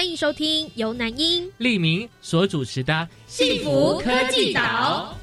欢迎收听由南英、利明所主持的《幸福科技岛》。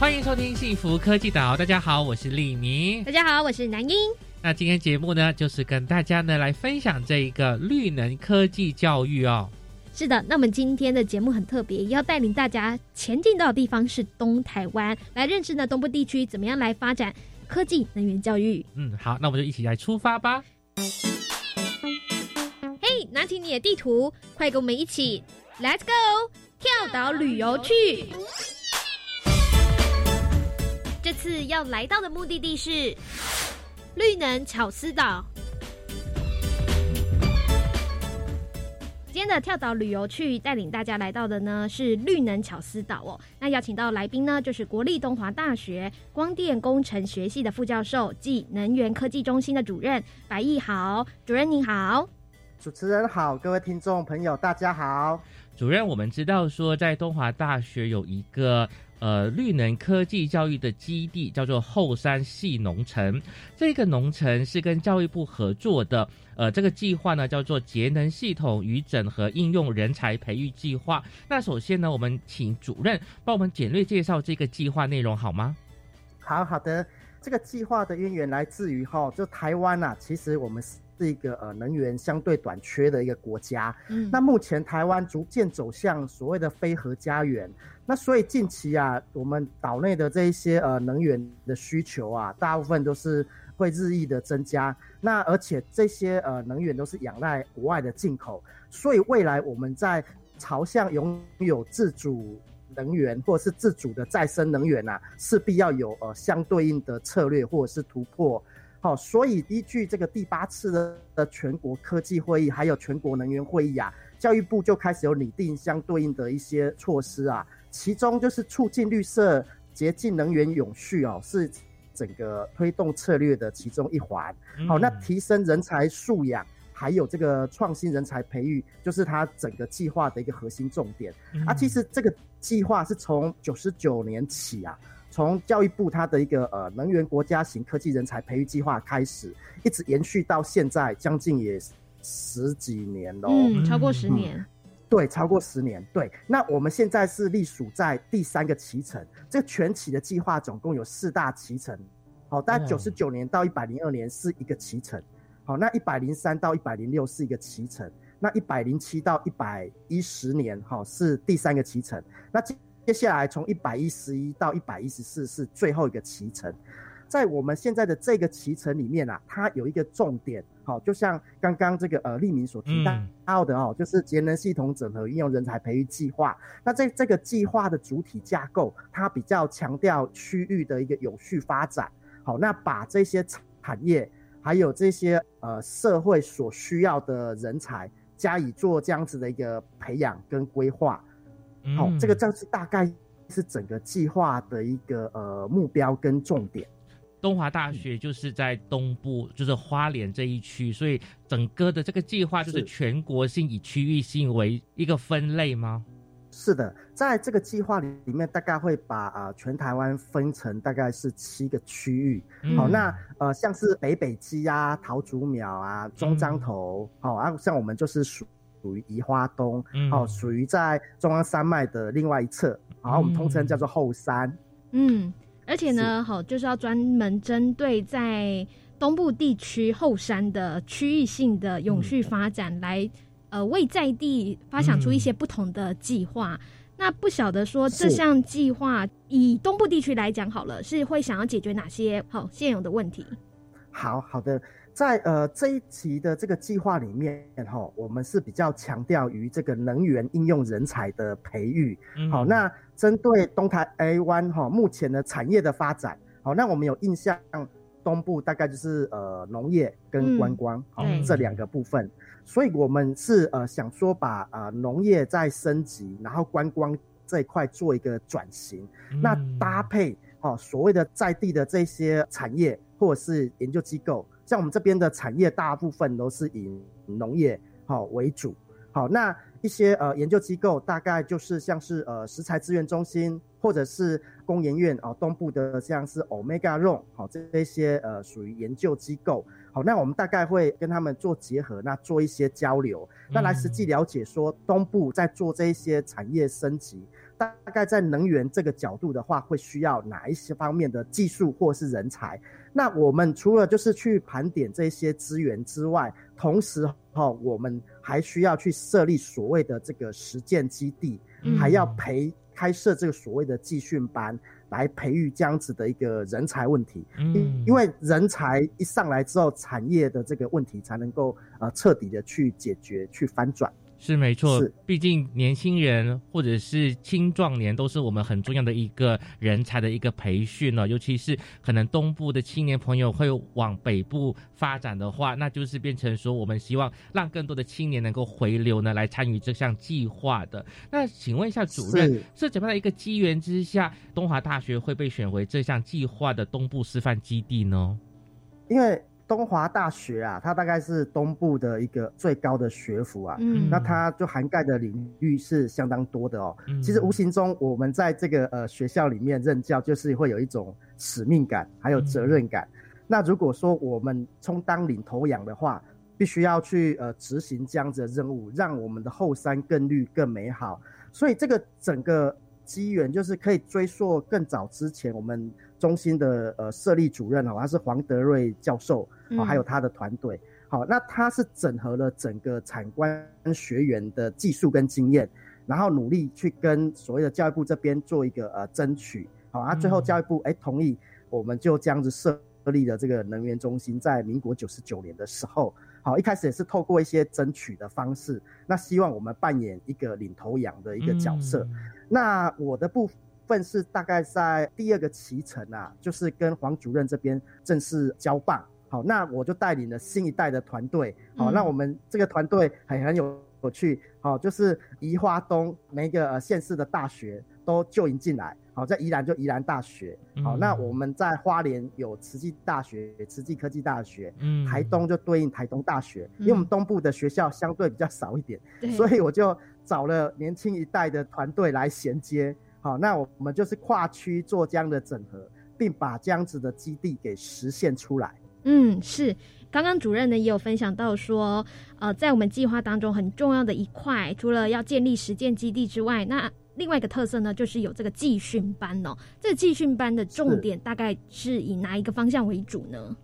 欢迎收听《幸福科技岛》。大家好，我是利明。大家好，我是南英。那今天节目呢，就是跟大家呢来分享这一个绿能科技教育哦。是的，那么今天的节目很特别，要带领大家前进到的地方是东台湾，来认识呢东部地区怎么样来发展科技能源教育。嗯，好，那我们就一起来出发吧。嘿，拿起你的地图，快跟我们一起，Let's go，跳岛旅游去。这次要来到的目的地是绿能巧思岛。天的跳岛旅游去带领大家来到的呢是绿能巧思岛哦。那邀请到来宾呢就是国立东华大学光电工程学系的副教授暨能源科技中心的主任白毅豪主任您好，主持人好，各位听众朋友大家好。主任，我们知道说在东华大学有一个。呃，绿能科技教育的基地叫做后山系农城，这个农城是跟教育部合作的。呃，这个计划呢叫做节能系统与整合应用人才培育计划。那首先呢，我们请主任帮我们简略介绍这个计划内容好吗？好好的，这个计划的渊源来自于哈，就台湾呐，其实我们一个呃能源相对短缺的一个国家。嗯，那目前台湾逐渐走向所谓的非核家园。那所以近期啊，我们岛内的这一些呃能源的需求啊，大部分都是会日益的增加。那而且这些呃能源都是仰赖国外的进口，所以未来我们在朝向拥有自主能源或者是自主的再生能源啊，势必要有呃相对应的策略或者是突破。好，所以依据这个第八次的的全国科技会议，还有全国能源会议啊，教育部就开始有拟定相对应的一些措施啊。其中就是促进绿色、洁净能源永续哦，是整个推动策略的其中一环。好，那提升人才素养，还有这个创新人才培育，就是它整个计划的一个核心重点。啊，其实这个计划是从九十九年起啊，从教育部它的一个呃能源国家型科技人才培育计划开始，一直延续到现在，将近也十几年喽。嗯，超过十年。对，超过十年。对，那我们现在是隶属在第三个期程，这个全期的计划总共有四大期程。好，大概九十九年到一百零二年是一个期程，好，那一百零三到一百零六是一个期程，那一百零七到一百一十年，哈，是第三个期程。那接接下来从一百一十一到一百一十四是最后一个骑程。在我们现在的这个脐橙里面啊，它有一个重点，好，就像刚刚这个呃利民所提到的哦，就是节能系统整合应用人才培育计划。那这这个计划的主体架构，它比较强调区域的一个有序发展。好，那把这些产业还有这些呃社会所需要的人才加以做这样子的一个培养跟规划。好，这个这是大概是整个计划的一个呃目标跟重点。东华大学就是在东部，就是花莲这一区，所以整个的这个计划就是全国性以区域性为一个分类吗？是的，在这个计划里里面，大概会把啊全台湾分成大概是七个区域。好，那呃像是北北基啊、桃竹苗啊、中彰头，好啊，像我们就是属属于宜花东，哦，属于在中央山脉的另外一侧，然后，我们通称叫做后山。嗯。而且呢，好，就是要专门针对在东部地区后山的区域性的永续发展，来呃为在地发想出一些不同的计划。那不晓得说这项计划以东部地区来讲好了，是会想要解决哪些好现有的问题？好好的。在呃这一期的这个计划里面哈，我们是比较强调于这个能源应用人才的培育。好，那针对东台 A 湾哈目前的产业的发展，好，那我们有印象东部大概就是呃农业跟观光这两个部分，所以我们是呃想说把呃农业再升级，然后观光这一块做一个转型，那嗯搭配哦所谓的在地的这些产业或者是研究机构，像我们这边的产业大部分都是以农业好、为主，好那一些呃研究机构大概就是像是呃食材资源中心或者是工研院哦东部的像是 Omega r o n 好、这这些呃属于研究机构，好那我们大概会跟他们做结合，那做一些交流，那来实际了解说东部在做这一些产业升级。大概在能源这个角度的话，会需要哪一些方面的技术或是人才？那我们除了就是去盘点这些资源之外，同时哈、我们还需要去设立所谓的这个实践基地，嗯还要培开设这个所谓的技训班，来培育这样子的一个人才问题。因嗯因为人才一上来之后，产业的这个问题才能够呃彻底的去解决、去翻转。是没错，毕竟年轻人或者是青壮年都是我们很重要的一个人才的一个培训呢、尤其是可能东部的青年朋友会往北部发展的话，那就是变成说我们希望让更多的青年能够回流呢，来参与这项计划的。那请问一下主任是，是怎么样的一个机缘之下，东华大学会被选为这项计划的东部示范基地呢？因为东华大学啊，它大概是东部的一个最高的学府啊，嗯那它就涵盖的领域是相当多的哦。嗯其实无形中，我们在这个呃学校里面任教，就是会有一种使命感，还有责任感。那如果说我们充当领头羊的话，必须要去呃执行这样子的任务，让我们的后山更绿、更美好。所以这个整个机缘就是可以追溯更早之前，我们中心的呃设立主任哦，他是黄德瑞教授，嗯哦，还有他的团队。好，那他是整合了整个产官学员的技术跟经验，然后努力去跟所谓的教育部这边做一个呃争取。好，啊，最后嗯教育部哎、同意，我们就这样子设立了这个能源中心，在民国九十九年的时候，好，一开始也是透过一些争取的方式，那希望我们扮演一个领头羊的一个角色。嗯那我的部分是大概在第二个期程啊，就是跟黄主任这边正式交棒。好，那我就带领了新一代的团队。好，嗯那我们这个团队很很有有趣。好，就是宜花东每一个呃县市的大学都就营进来。好，在宜兰就宜兰大学。好，嗯那我们在花莲有慈济大学、慈济科技大学。嗯台东就对应台东大学，因为我们东部的学校相对比较少一点，所以我就找了年轻一代的团队来衔接。好，那我们就是跨区做这样的整合，并把这样子的基地给实现出来。嗯，是。刚刚主任呢也有分享到说，呃，在我们计划当中很重要的一块，除了要建立实践基地之外，那另外一个特色呢，就是有这个技训班哦。这个技训班的重点大概是以哪一个方向为主呢？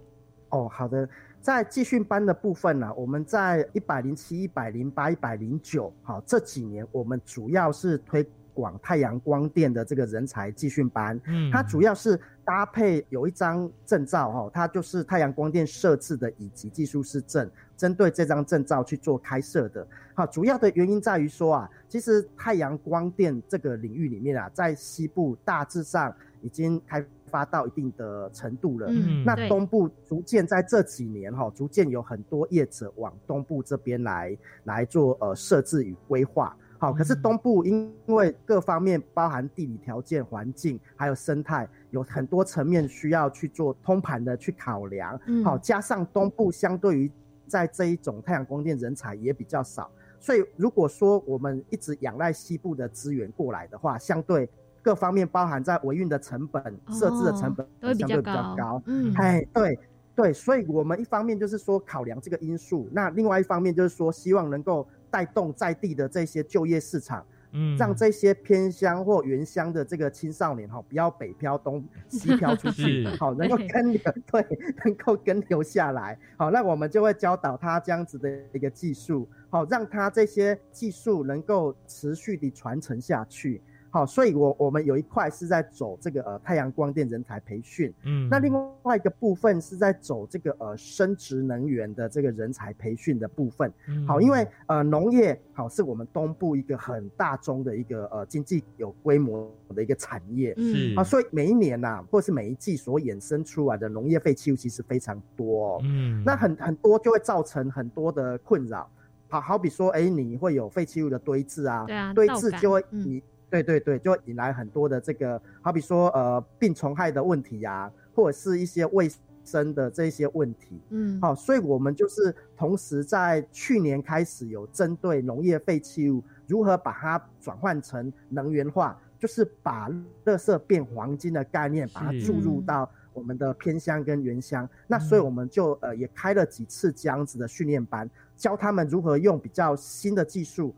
哦，好的，在技训班的部分呢、我们在一百零七、一百零八、一百零九，好这几年我们主要是推广太阳光电的这个人才集训班。嗯它主要是搭配有一张证照哈，它就是太阳光电设置的乙级技术师证，针对这张证照去做开设的。好，主要的原因在于说啊，其实太阳光电这个领域里面啊，在西部大致上已经开发到一定的程度了。嗯那对东部逐渐在这几年哈，逐渐有很多业者往东部这边来来做呃设置与规划。好，可是嗯东部因为各方面包含地理条件、环境还有生态，有很多层面需要去做通盘的去考量。嗯好，加上东部相对于在这一种太阳光电人才也比较少，所以如果说我们一直仰赖西部的资源过来的话，相对各方面包含在维运的成本、设置的成本哦都会相对比较高高。嗯哎，对对，所以我们一方面就是说考量这个因素，那另外一方面就是说希望能够带动在地的这些就业市场，嗯让这些偏乡或原乡的这个青少年哈，不要北漂东 西漂出去是，好能够跟留 对，能够跟留下来。好，那我们就会教导他这样子的一个技术，好，让他这些技术能够持续的传承下去。好，所以我我们有一块是在走这个呃太阳光电人才培训，嗯，那另外一个部分是在走这个呃生殖能源的这个人才培训的部分。好，因为呃农业好是我们东部一个很大宗的一个呃经济有规模的一个产业，嗯啊，所以每一年呐，或是每一季所衍生出来的农业废弃物其实非常多，嗯，那很很多就会造成很多的困扰。好好比说，哎，你会有废弃物的堆置啊，对啊，堆置就会你。对对对，就引来很多的这个，好比说呃病虫害的问题呀，或者是一些卫生的这些问题。嗯，好，所以我们就是同时在去年开始有针对农业废弃物如何把它转换成能源化，就是把垃圾变黄金的概念，把它注入到我们的偏乡跟原乡。那所以我们就呃也开了几次这样子的训练班，教他们如何用比较新的技术。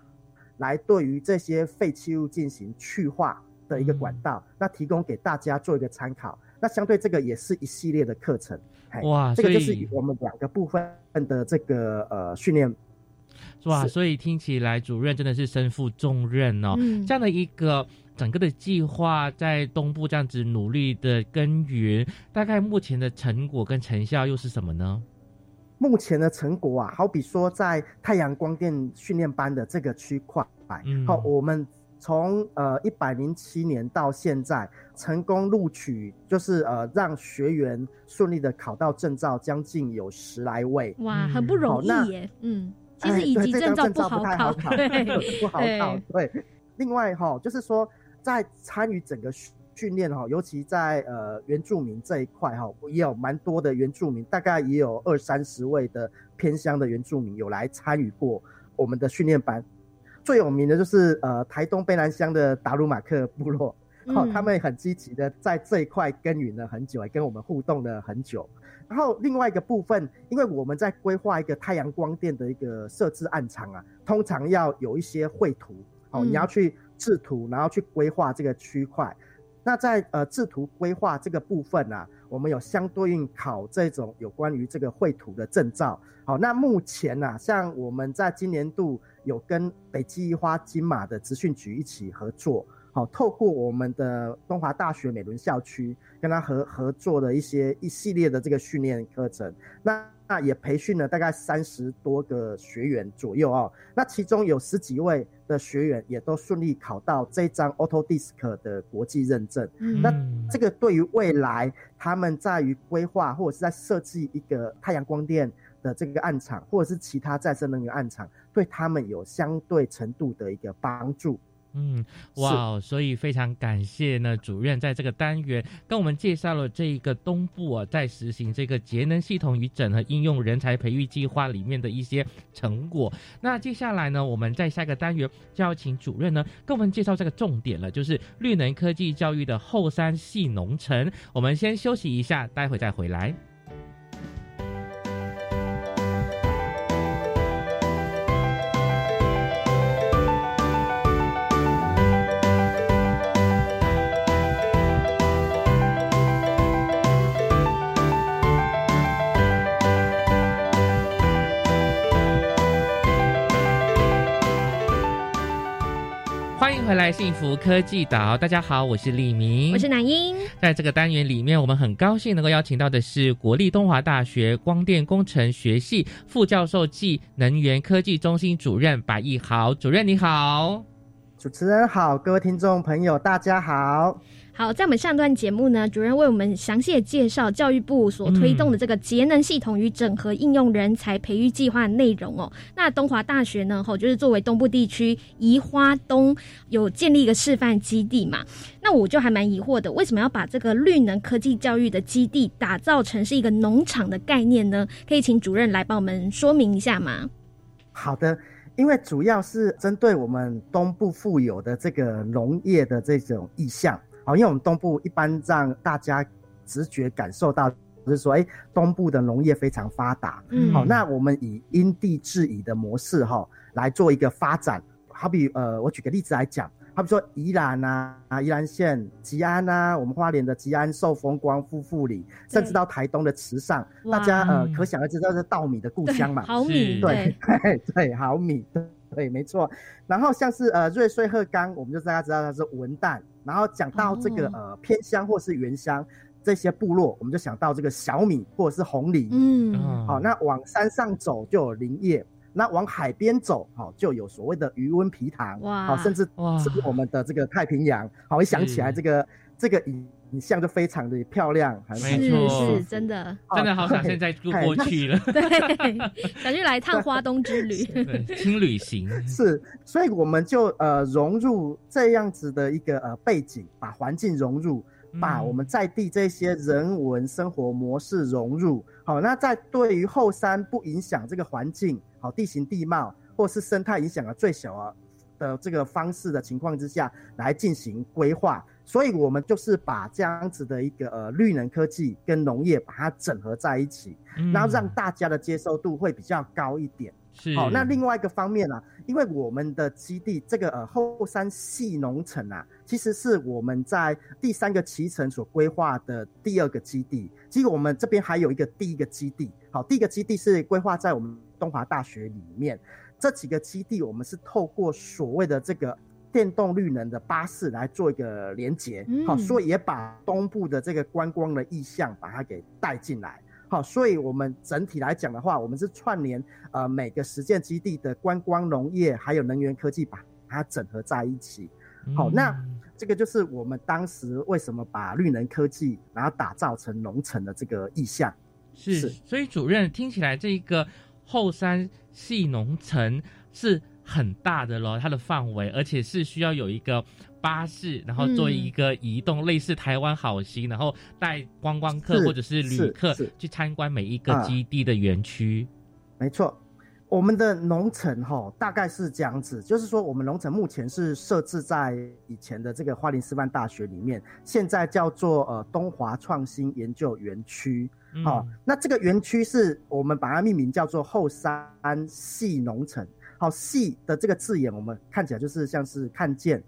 来对于这些废弃物进行去化的一个管道，那提供给大家做一个参考。那相对这个也是一系列的课程，哇，这个就是我们两个部分的这个呃训练，哇，所以听起来主任真的是身负重任哦。这样的一个整个的计划在东部这样子努力的耕耘，大概目前的成果跟成效又是什么呢？目前的成果啊，好比说在太阳光电训练班的这个区块，好，我们从呃一百零七年到现在，成功录取就是呃让学员顺利的考到证照，将近有十来位，哇，很不容易耶。嗯，其实以及证照 不好考，对，不好考。对，另外哈，就是说在参与整个。训练哈，尤其在呃原住民这一块哈，也有蛮多的原住民，大概也有二三十位的偏乡的原住民有来参与过我们的训练班。最有名的就是呃台东卑南乡的达鲁马克部落，好，他们很积极的在这一块耕耘了很久，跟我们互动了很久。然后另外一个部分，因为我们在规划一个太阳光电的一个设置暗场啊，通常要有一些绘图，哦，你要去制图，然后去规划这个区块。那在呃制图规划这个部分呢，我们有相对应考这种有关于这个绘图的证照。好，那目前呢，像我们在今年度有跟北基花金马的资讯局一起合作，好，透过我们的东华大学美伦校区跟他合合作的一些一系列的这个训练课程。那那也培训了大概三十多个学员左右哦，那其中有十几位的学员也都顺利考到这张 AutoDisc 的国际认证。那这个对于未来他们在于规划或者是在设计一个太阳光电的这个暗场，或者是其他再生能源暗场，对他们有相对程度的一个帮助。嗯，哇，所以非常感谢呢，主任在这个单元跟我们介绍了这一个东部啊，在实行这个节能系统与整合应用人才培育计划里面的一些成果。那接下来呢，我们在下个单元就要请主任呢跟我们介绍这个重点了，就是绿能科技教育的后山系农城。我们先休息一下，待会再回来。回来幸福科技岛，大家好，我是李明，我是南英。在这个单元里面，我们很高兴能够邀请到的是国立东华大学光电工程学系副教授暨能源科技中心主任白义豪主任，你好。主持人好，各位听众朋友，大家好。好，在我们上段节目呢，主任为我们详细的介绍教育部所推动的这个节能系统与整合应用人才培育计划内容哦。那东华大学呢，吼，就是作为东部地区宜花东有建立一个示范基地嘛。那我就还蛮疑惑的，为什么要把这个绿能科技教育的基地打造成是一个农场的概念呢？可以请主任来帮我们说明一下吗？好的。因为主要是针对我们东部富有的这个农业的这种意向，好，因为我们东部一般让大家直觉感受到，就是说，哎，东部的农业非常发达，嗯，好，那我们以因地制宜的模式哈来做一个发展，好比呃，我举个例子来讲。好比说宜兰啊，啊宜兰县吉安啊，我们花莲的吉安寿丰光夫妇里，甚至到台东的池上，大家呃可想而知，这是稻米的故乡嘛，好米，对对 对，好米，对，没错。然后像是呃瑞穗鹤冈，我们就大家知道它是文旦。然后讲到这个呃偏乡或是原乡这些部落，我们就想到这个小米或者是红梨。嗯，好，那往山上走就有林业，那往海边走，好就有所谓的渔温皮塘。哇，好，甚至是我们的这个太平洋。好，一想起来这个这个影影像就非常的漂亮。没错，是真的，真的好想现在就过去了。对，想去来趟花东之旅，轻旅行。是，所以我们就呃融入这样子的一个呃背景，把环境融入。把我们在地这些人文生活模式融入，好，那在对于后山不影响这个环境，好地形地貌或是生态影响的最小啊的这个方式的情况之下来进行规划，所以我们就是把这样子的一个呃绿能科技跟农业把它整合在一起，然后让大家的接受度会比较高一点。是好，那另外一个方面呢，因为我们的基地这个呃后山系农城啊，其实是我们在第三个骑程所规划的第二个基地。其实我们这边还有一个第一个基地，好，第一个基地是规划在我们东华大学里面。这几个基地，我们是透过所谓的这个电动绿能的巴士来做一个连接，好，所以也把东部的这个观光的意向把它给带进来。好，所以我们整体来讲的话，我们是串联呃每个实践基地的观光、农业还有能源科技，把它整合在一起。好，那这个就是我们当时为什么把绿能科技然后打造成农城的这个意向。是，所以主任听起来这一个后山系农城是很大的咯，它的范围，而且是需要有一个。巴士，然后做一个移动，类似台湾好行，然后带观光客或者是旅客去参观每一个基地的园区。没错，我们的农城哈大概是这样子，就是说我们农城目前是设置在以前的这个花莲师范大学里面，现在叫做呃东华创新研究园区。好，那这个园区是我们把它命名叫做后山系农城。好，系的这个字眼，我们看起来就是像是看见。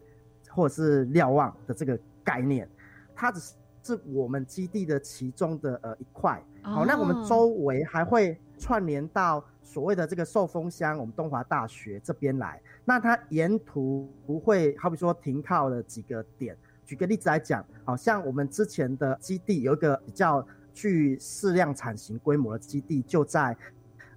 或者是瞭望的这个概念，它只是是我们基地的其中的呃一块。好，那我们周围还会串联到所谓的这个寿丰乡，我们东华大学这边来。那它沿途不会好比说停靠的几个点。举个例子来讲，好像我们之前的基地有一个比较具适量产型规模的基地，就在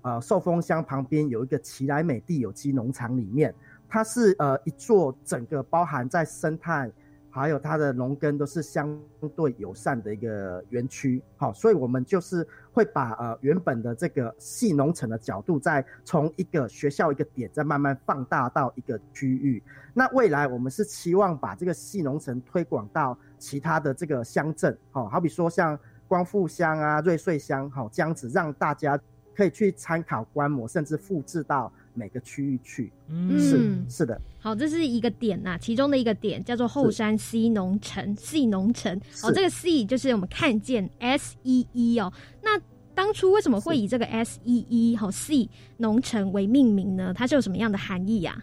呃寿丰乡旁边有一个奇莱美地有机农场里面。它是呃一座整个包含在生态，还有它的农耕都是相对友善的一个园区，好，所以我们就是会把呃原本的这个细农城的角度，再从一个学校一个点，再慢慢放大到一个区域。那未来我们是期望把这个细农城推广到其他的这个乡镇，好，好比说像光复乡啊、瑞穗乡，好这样子，让大家可以去参考观摩，甚至复制到。每个区域去，嗯，是是的，好，这是一个点呐，其中的一个点叫做后山 C 农城，C 农城，哦，这个 C 就是我们看见 S E E 哦，那当初为什么会以这个 S E E 和 C 农城为命名呢？它是有什么样的含义呀？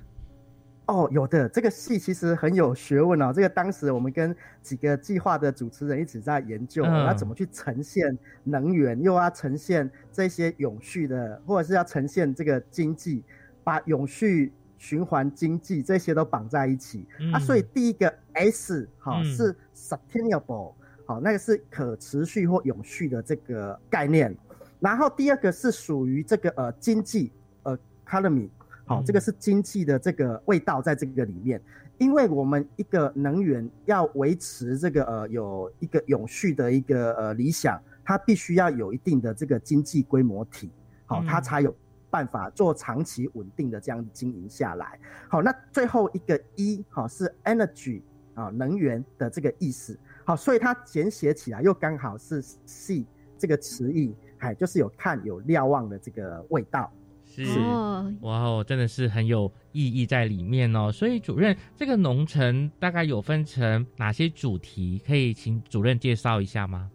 哦，有的，这个戏其实很有学问哦。这个当时我们跟几个计划的主持人一直在研究，要怎么去呈现能源，又要呈现这些永续的，或者是要呈现这个经济。把永续循环经济这些都绑在一起啊，所以第一个 S 好是 sustainable 好，那个是可持续或永续的这个概念。然后第二个是属于这个呃经济呃 economy 好，这个是经济的这个味道在这个里面。因为我们一个能源要维持这个呃有一个永续的一个呃理想，它必须要有一定的这个经济规模体。好，它才有。办法做长期稳定的这样经营下来，好，那最后一个一好是 energy 啊能源的这个意思，好，所以它简写起来又刚好是 C 这个词义，哎，就是有看有瞭望的这个味道，是哇哦，真的是很有意义在里面哦。所以主任，这个农城大概有分成哪些主题？可以请主任介绍一下吗？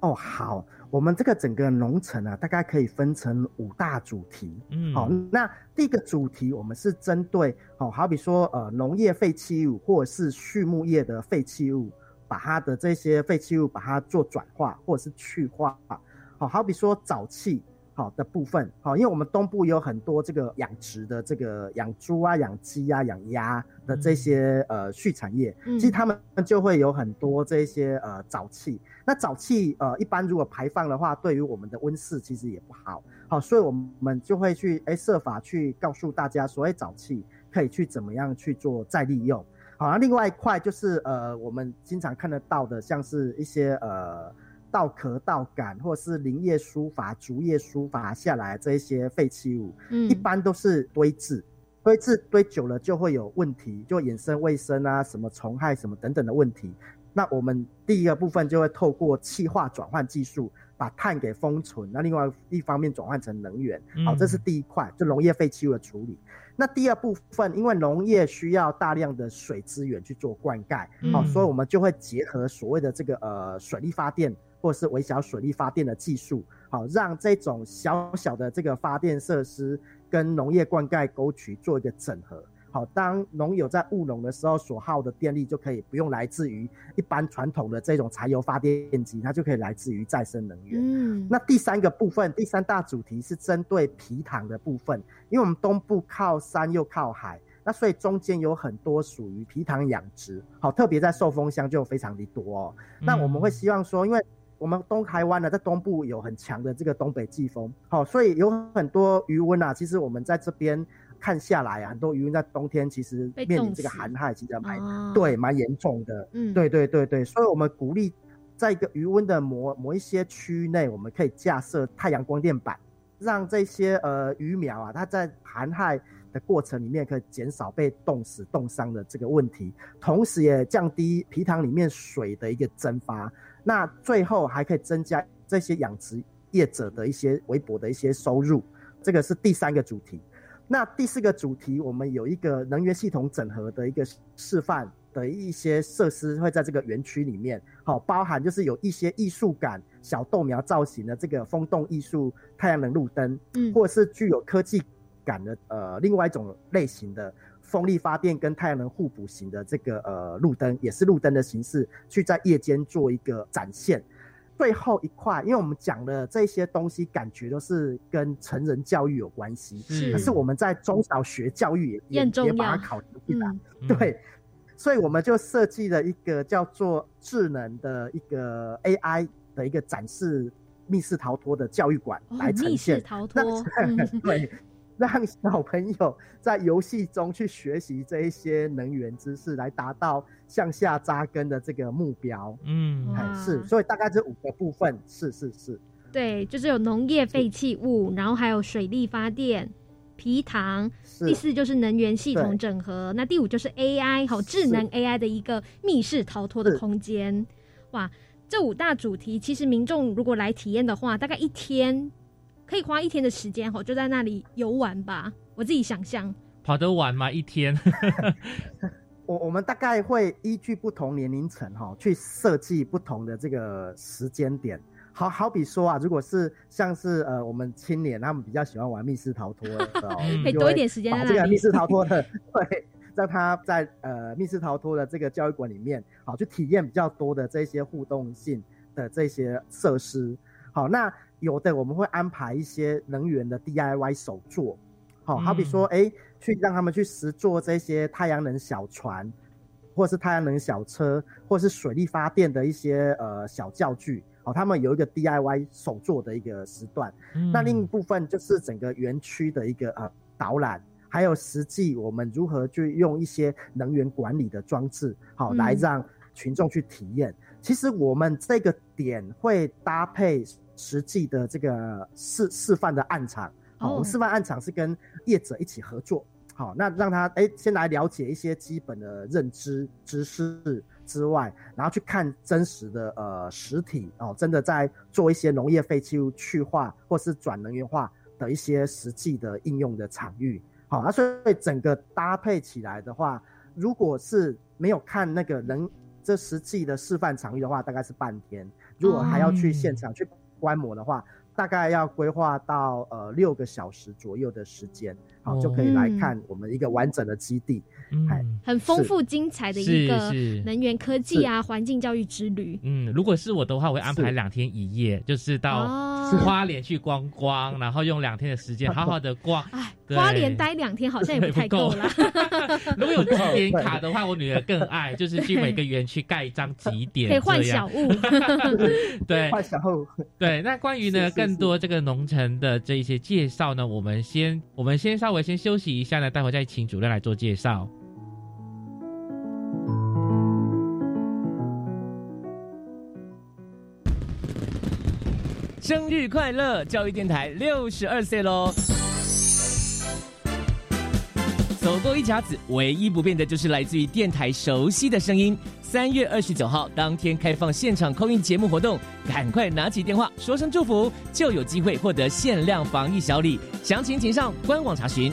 哦，好。我们这个整个农城啊，大概可以分成五大主题。嗯，好，那第一个主题我们是针对，哦好比说呃农业废弃物或者是畜牧业的废弃物，把它的这些废弃物把它做转化或者是去化。好好比说沼气，好的部分，好，因为我们东部有很多这个养殖的这个养猪啊、养鸡啊、养鸭的这些呃畜产业，其实他们就会有很多这些呃沼气。那沼气呃一般如果排放的话，对于我们的温室其实也不好，好，所以我们就会去哎设法去告诉大家，所谓沼气可以去怎么样去做再利用。好，那另外一块就是呃我们经常看得到的，像是一些呃。稻壳、稻杆，或是林业疏伐、竹叶疏伐下来这一些废弃物，嗯，一般都是堆置，堆置堆久了就会有问题，就衍生卫生啊、什么虫害什么等等的问题。那我们第一个部分就会透过气化转换技术，把碳给封存，那另外一方面转换成能源。好，这是第一块，就农业废弃物的处理。那第二部分，因为农业需要大量的水资源去做灌溉，好，所以我们就会结合所谓的这个呃水力发电。或是微小水力发电的技术，好让这种小小的这个发电设施跟农业灌溉沟渠做一个整合，好，当农友在务农的时候所耗的电力就可以不用来自于一般传统的这种柴油发电机，它就可以来自于再生能源。嗯，那第三个部分，第三大主题是针对皮糖的部分，因为我们东部靠山又靠海，那所以中间有很多属于皮糖养殖，好，特别在寿丰乡就非常的多哦。那我们会希望说，因为我们东台湾呢，在东部有很强的这个东北季风，好，所以有很多余温啊。其实我们在这边看下来啊，很多余温在冬天其实面临这个寒害，其实蛮对蛮严重的。嗯，对对对对，所以我们鼓励在一个余温的某某一些区域内，我们可以架设太阳光电板，让这些呃鱼苗啊，它在寒害的过程里面可以减少被冻死、冻伤的这个问题，同时也降低皮塘里面水的一个蒸发。那最后还可以增加这些养殖业者的一些微薄的一些收入，这个是第三个主题。那第四个主题，我们有一个能源系统整合的一个示范的一些设施会在这个园区里面，好，包含就是有一些艺术感小豆苗造型的这个风洞艺术太阳能路灯，嗯，或者是具有科技感的呃另外一种类型的。风力发电跟太阳能互补型的这个呃路灯，也是路灯的形式，去在夜间做一个展现。最后一块，因为我们讲的这些东西，感觉都是跟成人教育有关系，是。可是我们在中小学教育也也把它考进来，对。所以我们就设计了一个叫做智能的一个 AI 的一个展示密室逃脱的教育馆来呈现。密室逃脱，对。让小朋友在游戏中去学习这一些能源知识，来达到向下扎根的这个目标。嗯，是，所以大概这五个部分，是是是。对，就是有农业废弃物，然后还有水力发电、皮糖。第四就是能源系统整合，那第五就是 AI，好，智能 AI 的一个密室逃脱的空间。哇，这五大主题，其实民众如果来体验的话，大概一天。可以花一天的时间哈，就在那里游玩吧。我自己想象，跑得完吗？一天？我我们大概会依据不同年龄层哈，去设计不同的这个时间点。好好比说啊，如果是像是呃我们青年，他们比较喜欢玩密室逃脱，可以多一点时间把这个密室逃脱的，对，让他在呃密室逃脱的这个教育馆里面，好去体验比较多的这些互动性的这些设施。好，那。有的我们会安排一些能源的 DIY 手作，好，好比说，哎，去让他们去实做这些太阳能小船，或是太阳能小车，或是水力发电的一些呃小教具，好，他们有一个 DIY 手作的一个时段。那另一部分就是整个园区的一个呃导览，还有实际我们如何去用一些能源管理的装置，好，来让群众去体验。其实我们这个点会搭配。实际的这个示示范的案场，好，我们示范案场是跟业者一起合作，好，那让他哎先来了解一些基本的认知知识之外，然后去看真实的呃实体哦，真的在做一些农业废弃物去化或是转能源化的一些实际的应用的场域，好，那所以整个搭配起来的话，如果是没有看那个人这实际的示范场域的话，大概是半天，如果还要去现场去。观摩的话，大概要规划到呃六个小时左右的时间，好就可以来看我们一个完整的基地，嗯，很丰富精彩的一个能源科技啊环境教育之旅。嗯，如果是我的话，我会安排两天一夜，就是到花莲去观光，然后用两天的时间 好好的逛。哎，花莲待两天好像也不太够了。如果有几点卡的话，我女儿更爱，就是去每个园区盖一张几 点，可以换小物。对，换小物。对，那关于呢更多这个农城的这一些介绍呢，我们先我们先稍微先休息一下呢，待会再请主任来做介绍。生日快乐！教育电台六十二岁喽。走过一甲子，唯一不变的就是来自于电台熟悉的声音。三月二十九号当天开放现场空运节目活动，赶快拿起电话说声祝福，就有机会获得限量防疫小礼。详情请上官网查询。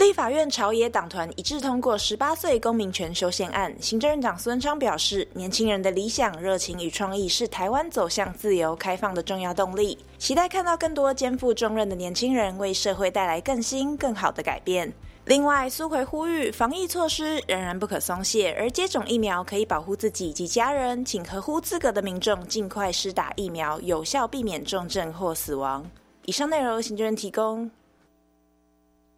立法院朝野党团一致通过十八岁公民权修宪案。行政院长孙昌表示，年轻人的理想、热情与创意是台湾走向自由开放的重要动力，期待看到更多肩负重任的年轻人为社会带来更新、更好的改变。另外，苏奎呼吁，防疫措施仍然不可松懈，而接种疫苗可以保护自己及家人，请合乎资格的民众尽快施打疫苗，有效避免重症或死亡。以上内容，行政院提供。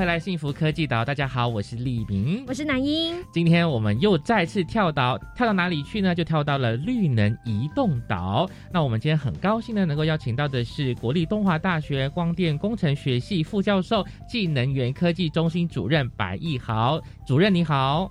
回来，幸福科技岛。大家好，我是立明，我是南英。今天我们又再次跳岛，跳到哪里去呢？就跳到了绿能移动岛。那我们今天很高兴呢，能够邀请到的是国立东华大学光电工程学系副教授暨能源科技中心主任白义豪主任，你好。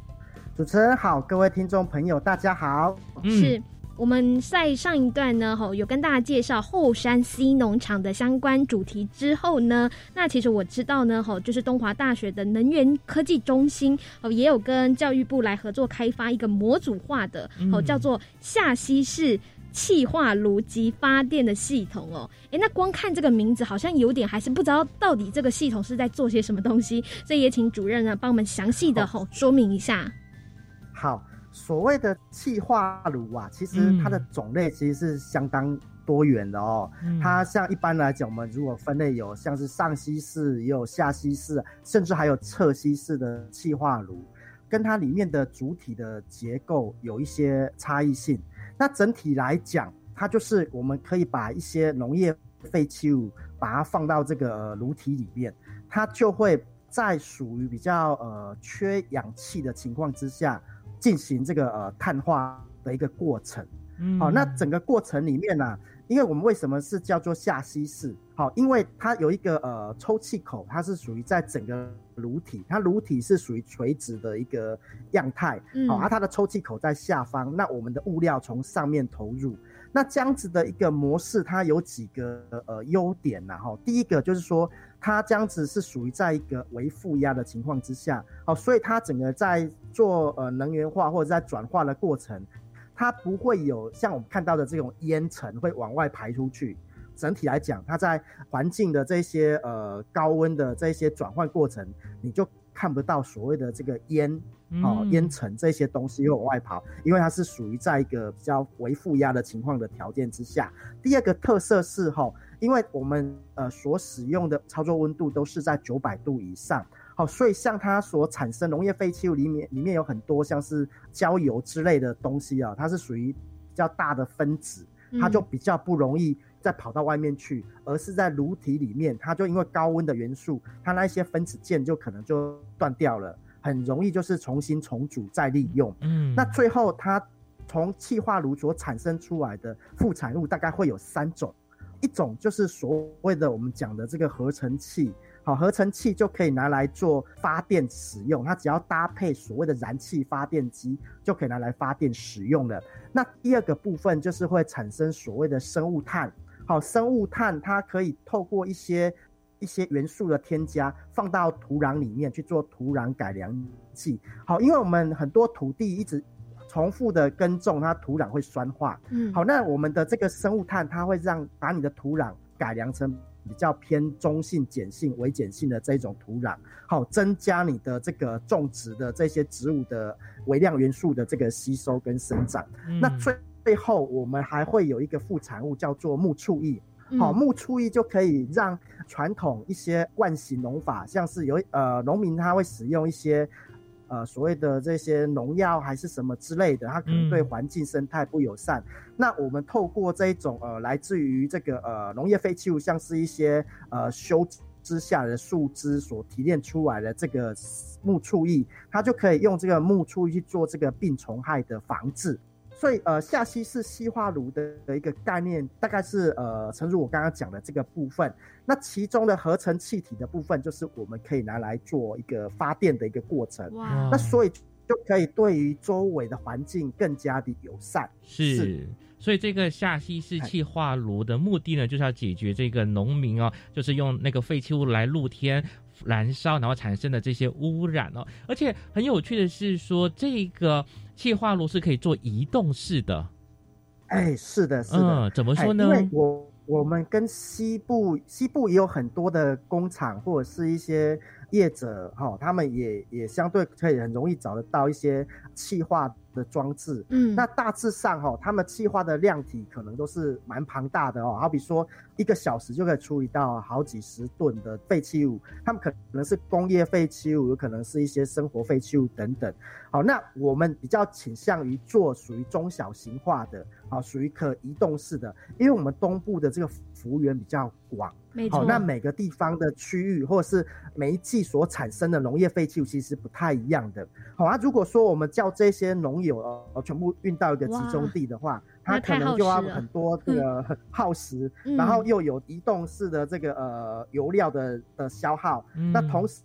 主持人好，各位听众朋友，大家好。是。我们在上一段呢，吼有跟大家介绍后山 C 农场的相关主题之后呢，那其实我知道呢，吼就是东华大学的能源科技中心哦，也有跟教育部来合作开发一个模组化的哦，叫做下溪式气化炉及发电的系统哦。哎，那光看这个名字好像有点还是不知道到底这个系统是在做些什么东西，所以也请主任呢帮我们详细的吼说明一下。好。所谓的气化炉啊，其实它的种类其实是相当多元的哦。它像一般来讲，我们如果分类有像是上吸式，也有下吸式，甚至还有侧吸式的气化炉，跟它里面的主体的结构有一些差异性。那整体来讲，它就是我们可以把一些农业废弃物把它放到这个炉体里面，它就会在属于比较呃缺氧气的情况之下。进行这个呃碳化的一个过程，好，那整个过程里面呢，因为我们为什么是叫做下吸式？好，因为它有一个呃抽气口，它是属于在整个炉体，它炉体是属于垂直的一个样态，好，而它的抽气口在下方，那我们的物料从上面投入，那这样子的一个模式，它有几个呃优点呐，哈，第一个就是说。它这样子是属于在一个为负压的情况之下，好，所以它整个在做呃能源化或者在转化的过程，它不会有像我们看到的这种烟尘会往外排出去。整体来讲，它在环境的这些呃高温的这些转换过程，你就看不到所谓的这个烟哦烟尘这些东西会往外跑，因为它是属于在一个比较为负压的情况的条件之下。第二个特色是哈，因为我们呃所使用的操作温度都是在九百度以上，好，所以像它所产生农业废弃物里面里面有很多像是焦油之类的东西啊，它是属于比较大的分子，它就比较不容易。再跑到外面去，而是在炉体里面，它就因为高温的元素，它那一些分子键就可能就断掉了，很容易就是重新重组再利用。嗯，那最后它从气化炉所产生出来的副产物大概会有三种，一种就是所谓的我们讲的这个合成器，好，合成器就可以拿来做发电使用，它只要搭配所谓的燃气发电机就可以拿来发电使用了。那第二个部分就是会产生所谓的生物碳。好，生物碳它可以透过一些一些元素的添加，放到土壤里面去做土壤改良剂。好，因为我们很多土地一直重复的耕种，它土壤会酸化。嗯，好，那我们的这个生物炭，它会让把你的土壤改良成比较偏中性、碱性、微碱性的这种土壤，好，增加你的这个种植的这些植物的微量元素的这个吸收跟生长。那最最后，我们还会有一个副产物叫做木醋液。好，木醋液就可以让传统一些惯性农法，像是有呃农民他会使用一些呃所谓的这些农药还是什么之类的，它可能对环境生态不友善。那我们透过这一种呃来自于这个呃农业废弃物，像是一些呃修枝下的树枝所提炼出来的这个木醋液，它就可以用这个木醋去做这个病虫害的防治。所以，呃，下稀式气化炉的的一个概念，大概是呃，诚如我刚刚讲的这个部分。那其中的合成气体的部分，就是我们可以拿来做一个发电的一个过程。哇！那所以就可以对于周围的环境更加的友善。是。所以这个下稀式气化炉的目的呢，就是要解决这个农民哦，就是用那个废弃物来露天燃烧，然后产生的这些污染哦。而且很有趣的是说，这个气化炉是可以做移动式的。哎，是的，是的。怎么说呢？因为我我们跟西部西部也有很多的工厂或者是一些业者哈，他们也也相对可以很容易找得到一些气化。的装置，嗯，那大致上哈，他们气化的量体可能都是蛮庞大的哦，好比说一个小时就可以处理到好几十吨的废弃物，他们可能是工业废弃物，有可能是一些生活废弃物等等。好，那我们比较倾向于做属于中小型化的，啊，属于可移动式的，因为我们东部的这个幅员比较广，好，那每个地方的区域或者是每一季所产生的农业废弃物其实不太一样的。好啊，如果说我们叫这些农友呃全部运到一个集中地的话，它可能就要很多这个耗时，然后又有移动式的这个呃油料的的消耗，那同时。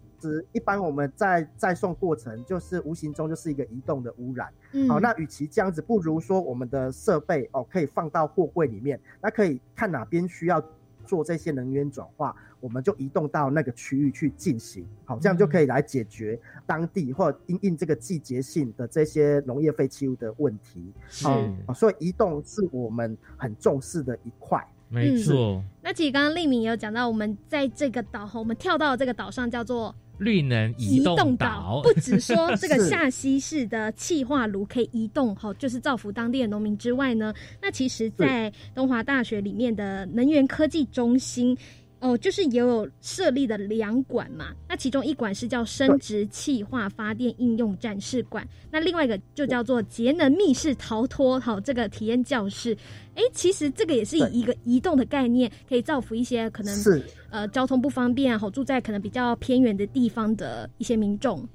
一般我们在再送过程，就是无形中就是一个移动的污染。好，那与其这样子，不如说我们的设备哦，可以放到货柜里面，那可以看哪边需要做这些能源转化，我们就移动到那个区域去进行。好，这样就可以来解决当地或因应这个季节性的这些农业废弃物的问题。是，所以移动是我们很重视的一块。没错。那其实刚刚丽敏也有讲到，我们在这个岛，我们跳到这个岛上叫做。绿能移动岛 不只说这个 下溪市的气化炉可以移动，哈，就是造福当地的农民之外呢，那其实在东华大学里面的能源科技中心。哦，就是也有设立的两馆嘛，那其中一馆是叫生殖气化发电应用展示馆，那另外一个就叫做节能密室逃脱，好，这个体验教室。哎，其实这个也是以一个移动的概念，可以造福一些可能是呃交通不方便，好住在可能比较偏远的地方的一些民众。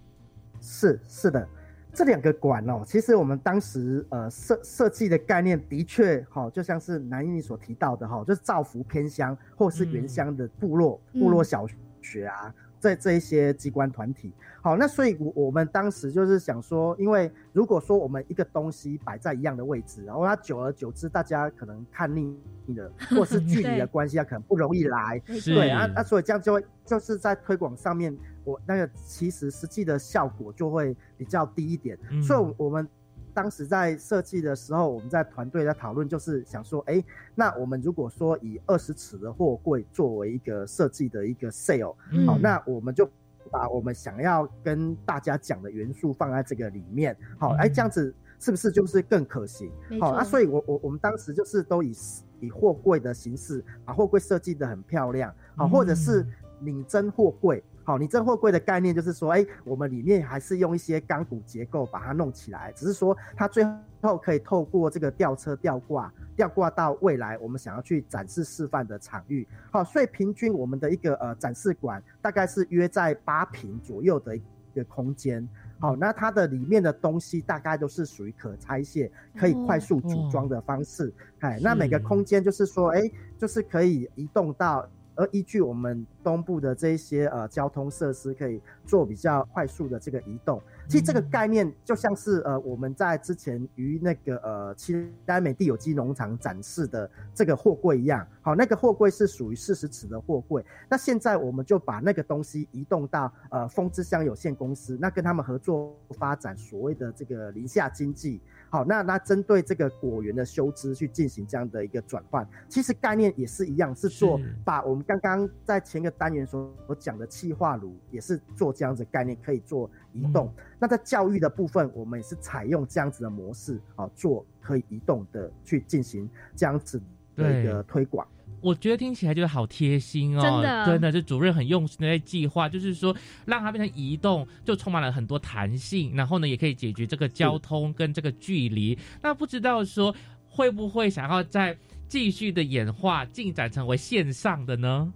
是是的。这两个馆哦，其实我们当时呃设设计的概念的确哈，就像是南英所提到的哈，就是造福偏乡或是原乡的部落部落小学啊，在这一些机关团体。好，那所以我我们当时就是想说，因为如果说我们一个东西摆在一样的位置，然后它久而久之，大家可能看腻了，或是距离的关系，它可能不容易来。对啊，那所以这样就会就是在推广上面，我那个其实实际的效果就会比较低一点。所以我们当时在设计的时候，我们在团队在讨论，就是想说，哎，那我们如果说以二十尺的货柜作为一个设计的一个 sale，好，那我们就。把我们想要跟大家讲的元素放在这个里面，好，哎，这样子是不是就是更可行？好，那所以我我我们当时就是都以以货柜的形式，把货柜设计的很漂亮，好，或者是拧针货柜。好，你这货柜的概念就是说，哎，我们里面还是用一些钢骨结构把它弄起来，只是说它最后可以透过这个吊车吊挂，吊挂到未来我们想要去展示示范的场域。好，所以平均我们的一个呃展示馆大概是约在八平左右的一个空间。好，那它的里面的东西大概都是属于可拆卸、可以快速组装的方式。哎，那每个空间就是说，哎，就是可以移动到。而依据我们东部的这一些呃交通设施，可以做比较快速的这个移动。其实这个概念就像是呃我们在之前于那个呃七丹美地有机农场展示的这个货柜一样。好，那个货柜是属于四十尺的货柜。那现在我们就把那个东西移动到呃风之乡有限公司，那跟他们合作发展所谓的这个林下经济。好，那那针对这个果园的修枝去进行这样的一个转换，其实概念也是一样，是说把我们刚刚在前个单元所所讲的气化炉，也是做这样子概念，可以做移动。那在教育的部分，我们也是采用这样子的模式，啊，做可以移动的去进行这样子的一个推广。我觉得听起来就是好贴心哦，真的，真的，就主任很用心的在计划，就是说让它变成移动，就充满了很多弹性，然后呢，也可以解决这个交通跟这个距离。那不知道说会不会想要再继续的演化进展成为线上的呢？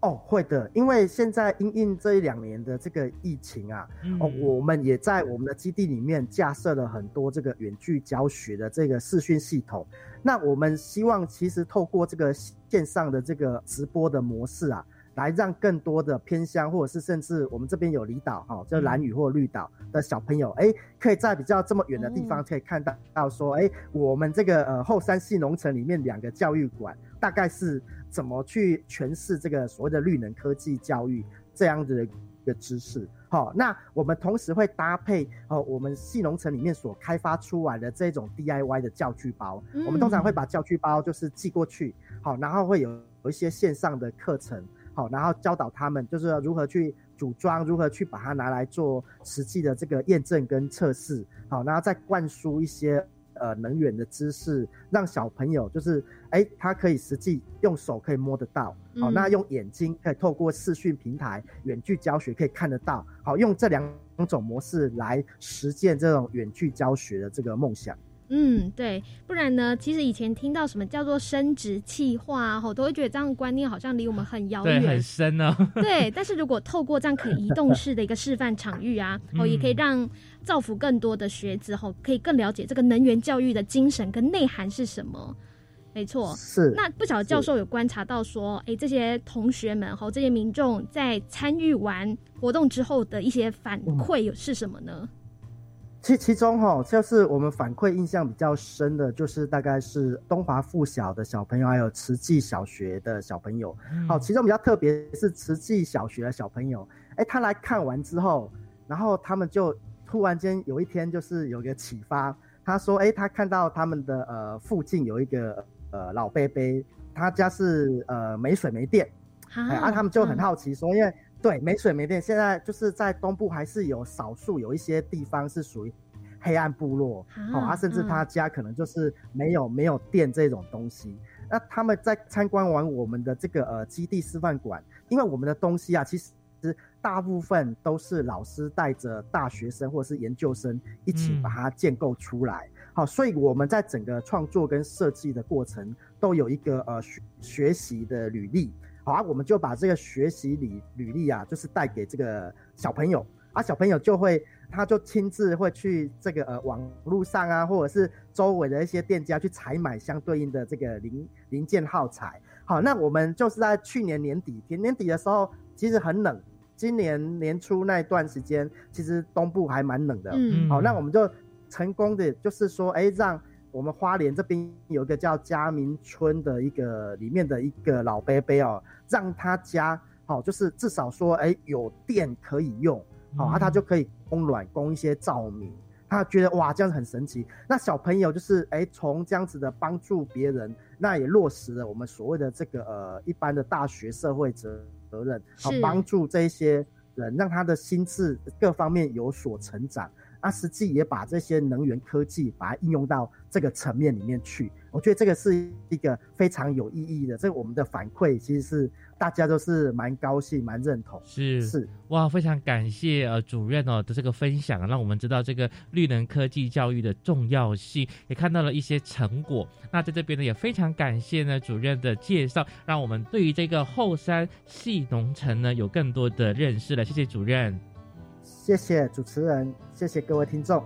哦，会的，因为现在因应这一两年的这个疫情啊，哦，我们也在我们的基地里面架设了很多这个远距教学的这个视讯系统。那我们希望其实透过这个线上的这个直播的模式啊，来让更多的偏乡或者是甚至我们这边有离岛哈，就蓝屿或绿岛的小朋友，哎，可以在比较这么远的地方可以看到到说，哎，我们这个呃后山系农城里面两个教育馆大概是。怎么去诠释这个所谓的绿能科技教育这样子的一个知识？好，那我们同时会搭配哦，我们细农城里面所开发出来的这种 DIY 的教具包，我们通常会把教具包就是寄过去，好，然后会有有一些线上的课程，好，然后教导他们就是如何去组装，如何去把它拿来做实际的这个验证跟测试，好，然后再灌输一些。呃，能源的知识，让小朋友就是，哎，他可以实际用手可以摸得到，好，那用眼睛可以透过视讯平台远距教学可以看得到，好，用这两种模式来实践这种远距教学的这个梦想。嗯，对，不然呢？其实以前听到什么叫做生殖气化，吼，都会觉得这样的观念好像离我们很遥远，很深呢。对，但是如果透过这样可以移动式的一个示范场域啊，哦，也可以让造福更多的学子，吼，可以更了解这个能源教育的精神跟内涵是什么。没错，是。那不晓得教授有观察到说，哎，这些同学们和这些民众在参与完活动之后的一些反馈有是什么呢？其其中哈，就是我们反馈印象比较深的，就是大概是东华附小的小朋友，还有慈济小学的小朋友。好，其中比较特别是慈济小学的小朋友，哎，他来看完之后，然后他们就突然间有一天就是有一个启发，他说，哎，他看到他们的呃附近有一个呃老伯伯，他家是呃没水没电，啊，他们就很好奇说，因为。对，没水没电，现在就是在东部还是有少数有一些地方是属于黑暗部落，哦，啊，甚至他家可能就是没有没有电这种东西。那他们在参观完我们的这个呃基地示范馆，因为我们的东西啊，其实大部分都是老师带着大学生或者是研究生一起把它建构出来，好，所以我们在整个创作跟设计的过程都有一个呃学学习的履历。好啊，我们就把这个学习履履历啊，就是带给这个小朋友啊，小朋友就会，他就亲自会去这个呃网络上啊，或者是周围的一些店家去采买相对应的这个零零件耗材。好，那我们就是在去年年底，年年底的时候，其实很冷，今年年初那一段时间，其实东部还蛮冷的。嗯，好，那我们就成功的就是说，哎，让。我们花莲这边有一个叫嘉明村的一个里面的一个老伯伯哦，让他家好，就是至少说，哎，有电可以用，好，啊，他就可以供暖，供一些照明。他觉得哇，这样子很神奇。那小朋友就是，哎，从这样子的帮助别人，那也落实了我们所谓的这个呃一般的大学社会责责任，好，帮助这些人，让他的心智各方面有所成长。啊，实际也把这些能源科技把它应用到这个层面里面去。我觉得这个是一个非常有意义的。这个我们的反馈其实是大家都是蛮高兴、蛮认同。是是哇，非常感谢呃主任哦的这个分享，让我们知道这个绿能科技教育的重要性，也看到了一些成果。那在这边呢，也非常感谢呢主任的介绍，让我们对于这个后山系农城呢有更多的认识了。谢谢主任。谢谢主持人，谢谢各位听众。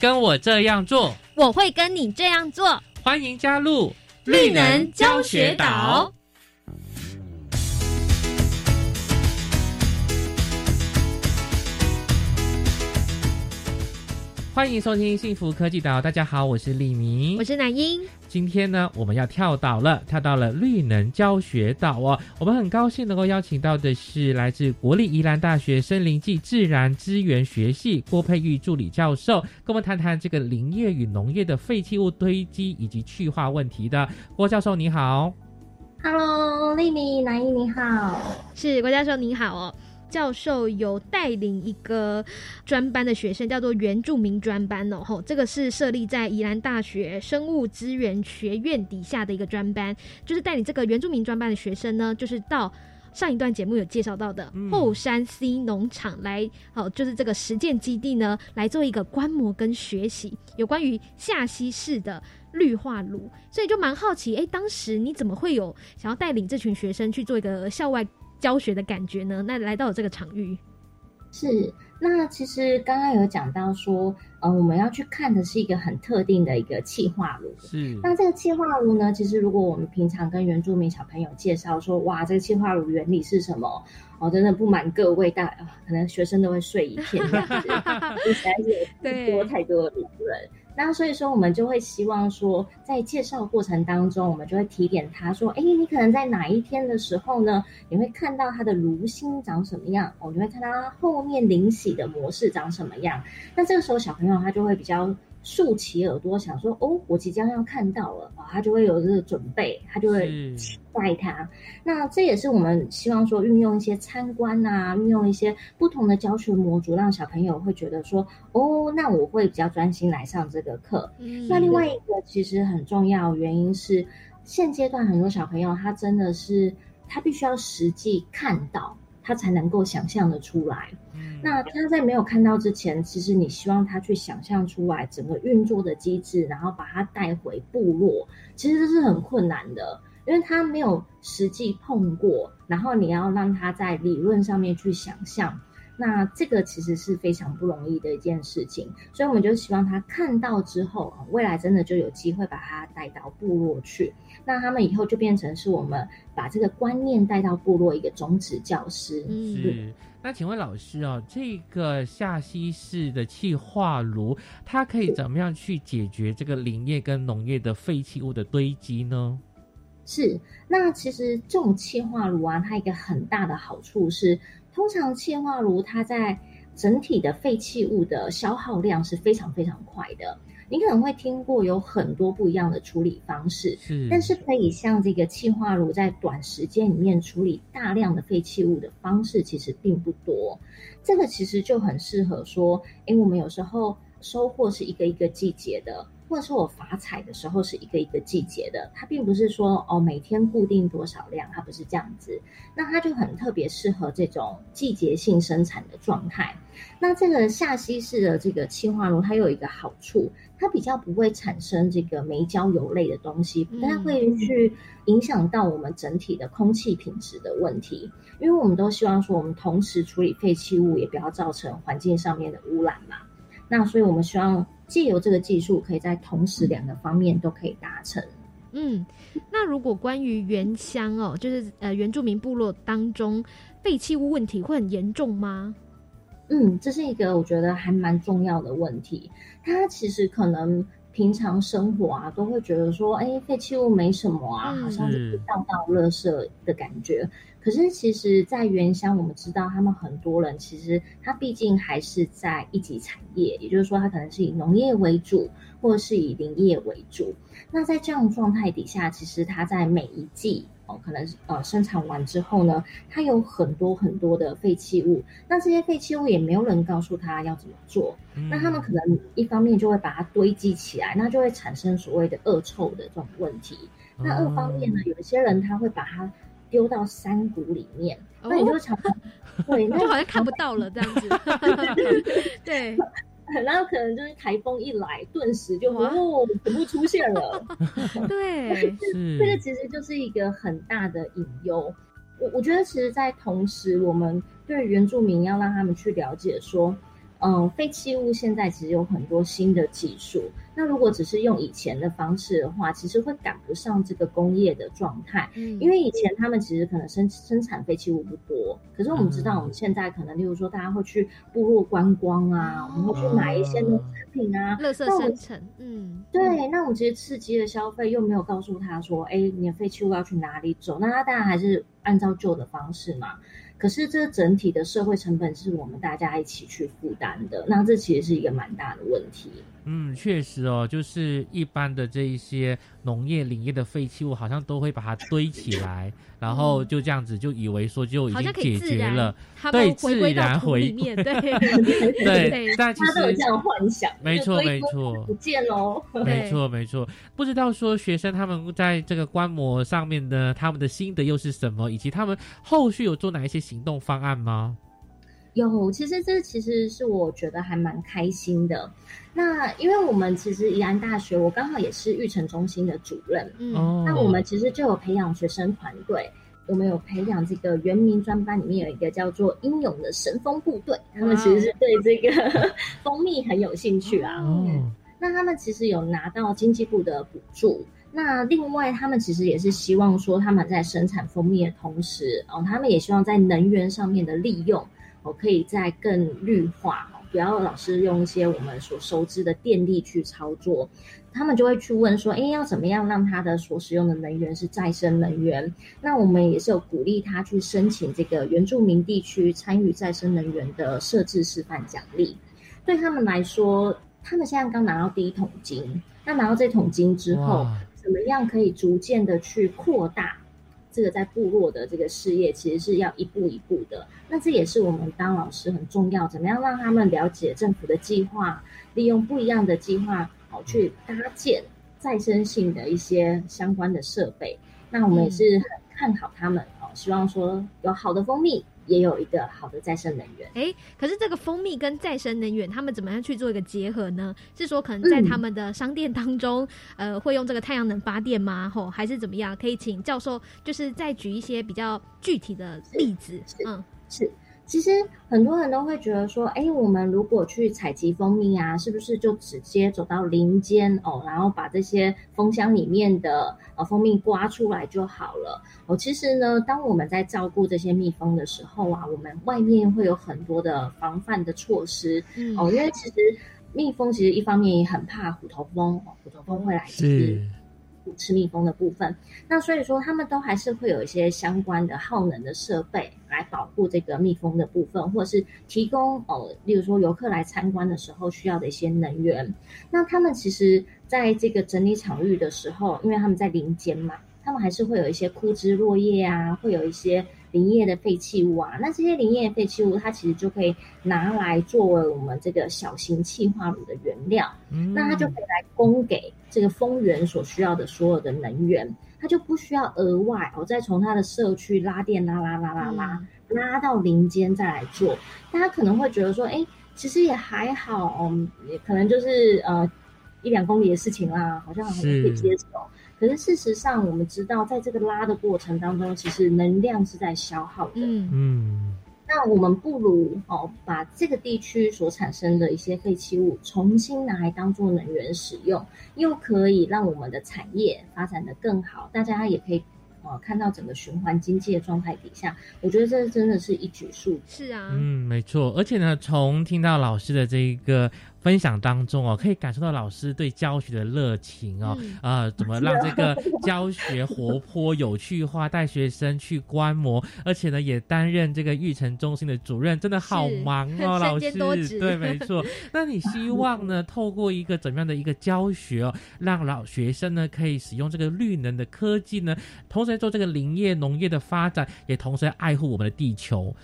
跟我这样做，我会跟你这样做。欢迎加入绿能教学岛。欢迎收听幸福科技岛，大家好，我是李明，我是南英。今天呢，我们要跳岛了，跳到了绿能教学岛哦。我们很高兴能够邀请到的是来自国立宜兰大学森林暨自然资源学系郭佩玉助理教授，跟我们谈谈这个林业与农业的废弃物堆积以及去化问题的。郭教授你好，Hello，丽丽南英你好，是郭教授你好哦。教授有带领一个专班的学生，叫做原住民专班哦。吼，这个是设立在宜兰大学生物资源学院底下的一个专班，就是带领这个原住民专班的学生呢，就是到上一段节目有介绍到的后山 C 农场来，哦，就是这个实践基地呢，来做一个观摩跟学习有关于下溪式的绿化炉。所以就蛮好奇，哎，当时你怎么会有想要带领这群学生去做一个校外？教学的感觉呢？那来到了这个场域，是那其实刚刚有讲到说，呃，我们要去看的是一个很特定的一个气化炉。是那这个气化炉呢，其实如果我们平常跟原住民小朋友介绍说，哇，这个气化炉原理是什么？哦，真的不瞒各位大，可能学生都会睡一片，这样子，实在是太多太多的理论。那所以说，我们就会希望说，在介绍过程当中，我们就会提点他说：“哎，你可能在哪一天的时候呢，你会看到他的炉心长什么样？哦，你会看到他后面灵喜的模式长什么样？那这个时候，小朋友他就会比较。”竖起耳朵想说哦，我即将要看到了啊，他就会有这个准备，他就会期待他。那这也是我们希望说运用一些参观啊，运用一些不同的教学模组，让小朋友会觉得说哦，那我会比较专心来上这个课。那另外一个其实很重要原因是，现阶段很多小朋友他真的是他必须要实际看到。他才能够想象的出来。那他在没有看到之前，其实你希望他去想象出来整个运作的机制，然后把他带回部落，其实这是很困难的，因为他没有实际碰过。然后你要让他在理论上面去想象。那这个其实是非常不容易的一件事情，所以我们就希望他看到之后，未来真的就有机会把他带到部落去。那他们以后就变成是我们把这个观念带到部落一个种子教师。是。那请问老师哦，这个下溪式的气化炉，它可以怎么样去解决这个林业跟农业的废弃物的堆积呢？是。那其实这种气化炉啊，它一个很大的好处是。通常气化炉它在整体的废弃物的消耗量是非常非常快的。你可能会听过有很多不一样的处理方式，是，但是可以像这个气化炉在短时间里面处理大量的废弃物的方式其实并不多。这个其实就很适合说，哎，我们有时候收获是一个一个季节的。或者是我发采的时候是一个一个季节的，它并不是说哦每天固定多少量，它不是这样子。那它就很特别适合这种季节性生产的状态。那这个下稀式的这个气化炉，它有一个好处，它比较不会产生这个煤焦油类的东西，不太会去影响到我们整体的空气品质的问题。因为我们都希望说，我们同时处理废弃物，也不要造成环境上面的污染嘛。那所以我们希望。借由这个技术，可以在同时两个方面都可以达成。嗯，那如果关于原乡哦，就是呃原住民部落当中废弃物问题会很严重吗？嗯，这是一个我觉得还蛮重要的问题。它其实可能平常生活啊，都会觉得说，哎，废弃物没什么啊，好像就是倒倒垃圾的感觉。可是，其实，在原乡，我们知道他们很多人，其实他毕竟还是在一级产业，也就是说，他可能是以农业为主，或者是以林业为主。那在这样状态底下，其实他在每一季哦，可能呃生产完之后呢，它有很多很多的废弃物。那这些废弃物也没有人告诉他要怎么做，那他们可能一方面就会把它堆积起来，那就会产生所谓的恶臭的这种问题。那二方面呢，有一些人他会把它。丢到山谷里面，那你就常对，那 就好像看不到了这样子。对，然后可能就是台风一来，顿时就哦，全部出现了。对，这个其实就是一个很大的隐忧。我我觉得，其实，在同时，我们对原住民要让他们去了解说。嗯，废弃物现在其实有很多新的技术。那如果只是用以前的方式的话，其实会赶不上这个工业的状态。嗯，因为以前他们其实可能生生产废弃物不多，可是我们知道我们现在可能，例如说大家会去部落观光啊，我们会去买一些农产品啊，垃圾生成。嗯，对。那我们其实刺激的消费又没有告诉他说，哎，你的废弃物要去哪里走？那他当然还是按照旧的方式嘛。可是这整体的社会成本是我们大家一起去负担的，那这其实是一个蛮大的问题。嗯，确实哦，就是一般的这一些农业林业的废弃物，好像都会把它堆起来，然后就这样子就以为说就已经解决了，对，自然回面对对，但其实这样幻想，没错没错，不见喽，没错没错，不知道说学生他们在这个观摩上面的他们的心得又是什么，以及他们后续有做哪一些行动方案吗？有，其实这其实是我觉得还蛮开心的。那因为我们其实宜安大学，我刚好也是育成中心的主任，嗯，那我们其实就有培养学生团队，我们有培养这个原民专班里面有一个叫做英勇的神风部队，他们其实是对这个 蜂蜜很有兴趣啊。嗯，那他们其实有拿到经济部的补助，那另外他们其实也是希望说他们在生产蜂蜜的同时，哦，他们也希望在能源上面的利用。我可以再更绿化哦不要老是用一些我们所熟知的电力去操作。他们就会去问说：“哎，要怎么样让他的所使用的能源是再生能源？”那我们也是有鼓励他去申请这个原住民地区参与再生能源的设置示范奖励。对他们来说，他们现在刚拿到第一桶金，那拿到这桶金之后，怎么样可以逐渐的去扩大？这个在部落的这个事业，其实是要一步一步的。那这也是我们当老师很重要，怎么样让他们了解政府的计划，利用不一样的计划，好去搭建再生性的一些相关的设备。那我们也是很看好他们哦，希望说有好的蜂蜜。也有一个好的再生能源。哎，可是这个蜂蜜跟再生能源，他们怎么样去做一个结合呢？是说可能在他们的商店当中，呃，会用这个太阳能发电吗？吼，还是怎么样？可以请教授就是再举一些比较具体的例子。嗯，是。其实很多人都会觉得说，哎，我们如果去采集蜂蜜啊，是不是就直接走到林间哦，然后把这些蜂箱里面的呃蜂蜜刮出来就好了？哦，其实呢，当我们在照顾这些蜜蜂的时候啊，我们外面会有很多的防范的措施哦，因为其实蜜蜂其实一方面也很怕虎头蜂，虎头蜂会来吃。吃蜜蜂的部分，那所以说他们都还是会有一些相关的耗能的设备来保护这个蜜蜂的部分，或者是提供哦，例如说游客来参观的时候需要的一些能源。那他们其实在这个整理场域的时候，因为他们在林间嘛，他们还是会有一些枯枝落叶啊，会有一些林业的废弃物啊，那这些林业废弃物它其实就可以拿来作为我们这个小型气化炉的原料，那它就可以来供给这个丰原所需要的所有的能源，它就不需要额外哦再从它的社区拉电拉拉拉拉拉拉到林间再来做。大家可能会觉得说，哎，其实也还好，嗯，也可能就是呃一两公里的事情啦，好像可以接受。可是事实上，我们知道，在这个拉的过程当中，其实能量是在消耗的。嗯嗯。那我们不如哦，把这个地区所产生的一些废弃物，重新拿来当做能源使用，又可以让我们的产业发展的更好，大家也可以。哦，看到整个循环经济的状态底下，我觉得这真的是一举数是啊，嗯，没错。而且呢，从听到老师的这一个分享当中哦，可以感受到老师对教学的热情哦，啊，怎么让这个 教学活泼有趣化，带学生去观摩，而且呢，也担任这个育成中心的主任，真的好忙哦，老师。对，没错。那你希望呢，透过一个怎么样的一个教学哦，让老学生呢可以使用这个绿能的科技呢，同时。做这个林业农业的发展，也同时爱护我们的地球。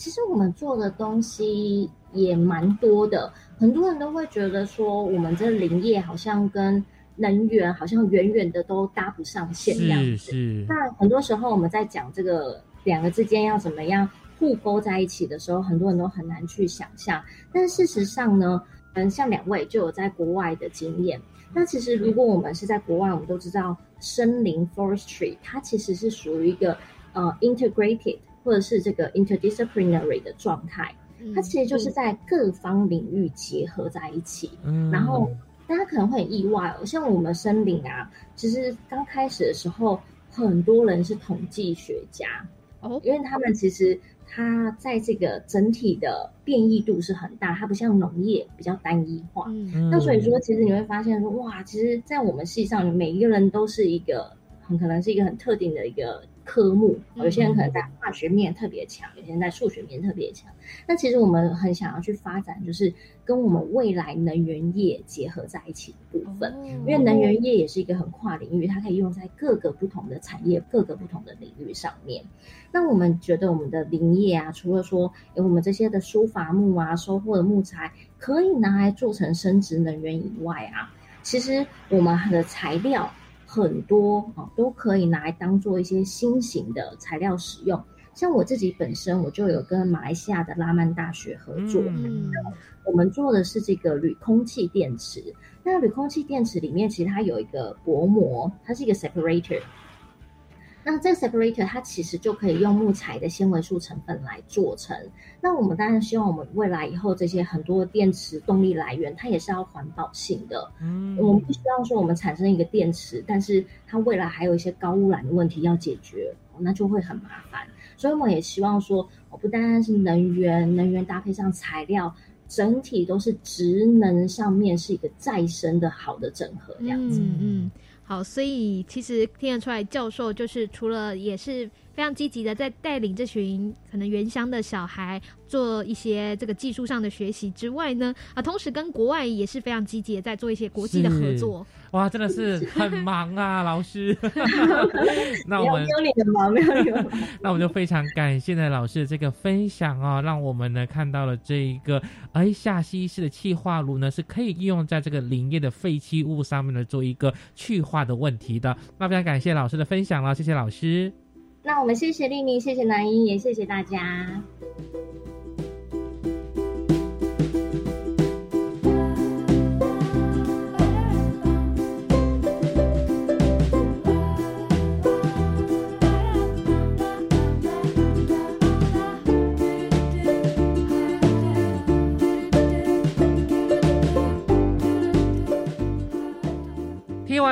其实我们做的东西也蛮多的，很多人都会觉得说，我们这林业好像跟能源好像远远的都搭不上线这样子。那很多时候我们在讲这个两个之间要怎么样互勾在一起的时候，很多人都很难去想象。但事实上呢，嗯，像两位就有在国外的经验。那其实如果我们是在国外，我们都知道。森林 （forestry） 它其实是属于一个呃 integrated 或者是这个 interdisciplinary 的状态，它其实就是在各方领域结合在一起。嗯，然后大家可能会很意外哦，像我们森林啊，其实刚开始的时候，很多人是统计学家哦，因为他们其实。他在这个整体的变异度是很大，它不像农业比较单一化。嗯那所以说，其实你会发现说，哇，其实，在我们系上，每一个人都是一个很可能是一个很特定的一个。科目，有些人可能在化学面特别强，有些人在数学面特别强。那其实我们很想要去发展，就是跟我们未来能源业结合在一起的部分。因为能源业也是一个很跨领域，它可以用在各个不同的产业、各个不同的领域上面。那我们觉得，我们的林业啊，除了说有我们这些的书伐木啊、收获的木材可以拿来做成生殖能源以外啊，其实我们的材料。很多啊都可以拿来当做一些新型的材料使用。像我自己本身，我就有跟马来西亚的拉曼大学合作，我们做的是这个铝空气电池。那铝空气电池里面其实它有一个薄膜，它是一个 separator。那这个 separator 它其实就可以用木材的纤维素成分来做成。那我们当然希望我们未来以后这些很多电池动力来源，它也是要环保性的。嗯，我们不希望说我们产生一个电池，但是它未来还有一些高污染的问题要解决，那就会很麻烦。所以我们也希望说，我不单单是能源，能源搭配上材料，整体都是职能上面是一个再生的好的整合，这样子。嗯。好，所以其实听得出来，教授就是除了也是非常积极的在带领这群可能原乡的小孩做一些这个技术上的学习之外呢，啊，同时跟国外也是非常积极的在做一些国际的合作。哇，真的是很忙啊，老师。那我们没有你的忙，没有你的忙。那我们就非常感谢呢老师的这个分享啊，让我们呢看到了这一个哎下西式的气化炉呢是可以应用在这个林业的废弃物上面呢做一个去化的问题的。那非常感谢老师的分享了，谢谢老师。那我们谢谢丽丽，谢谢南英，也谢谢大家。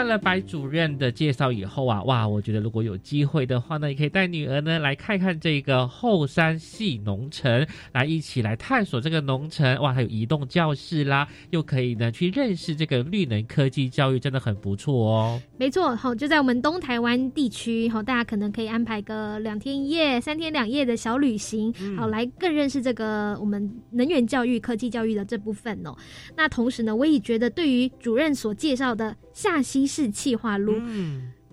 了白主任的介绍以后啊，哇，我觉得如果有机会的话呢，也可以带女儿呢来看看这个后山系农城，来一起来探索这个农城。哇，还有移动教室啦，又可以呢去认识这个绿能科技教育，真的很不错哦。没错，好，就在我们东台湾地区，好，大家可能可以安排个两天一夜、三天两夜的小旅行，好，来更认识这个我们能源教育、科技教育的这部分哦。那同时呢，我也觉得对于主任所介绍的下溪。西式气化炉，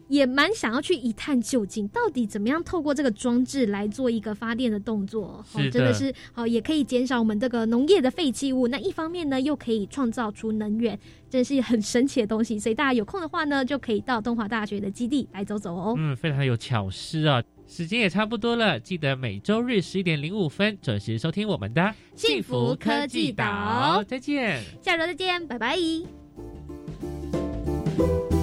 也蛮想要去一探究竟，到底怎么样透过这个装置来做一个发电的动作，是的真的是好，也可以减少我们这个农业的废弃物。那一方面呢，又可以创造出能源，真是很神奇的东西。所以大家有空的话呢，就可以到东华大学的基地来走走哦。嗯，非常有巧思啊！时间也差不多了，记得每周日十一点零五分准时收听我们的幸福科技岛再见。下周再见，拜拜。Bye.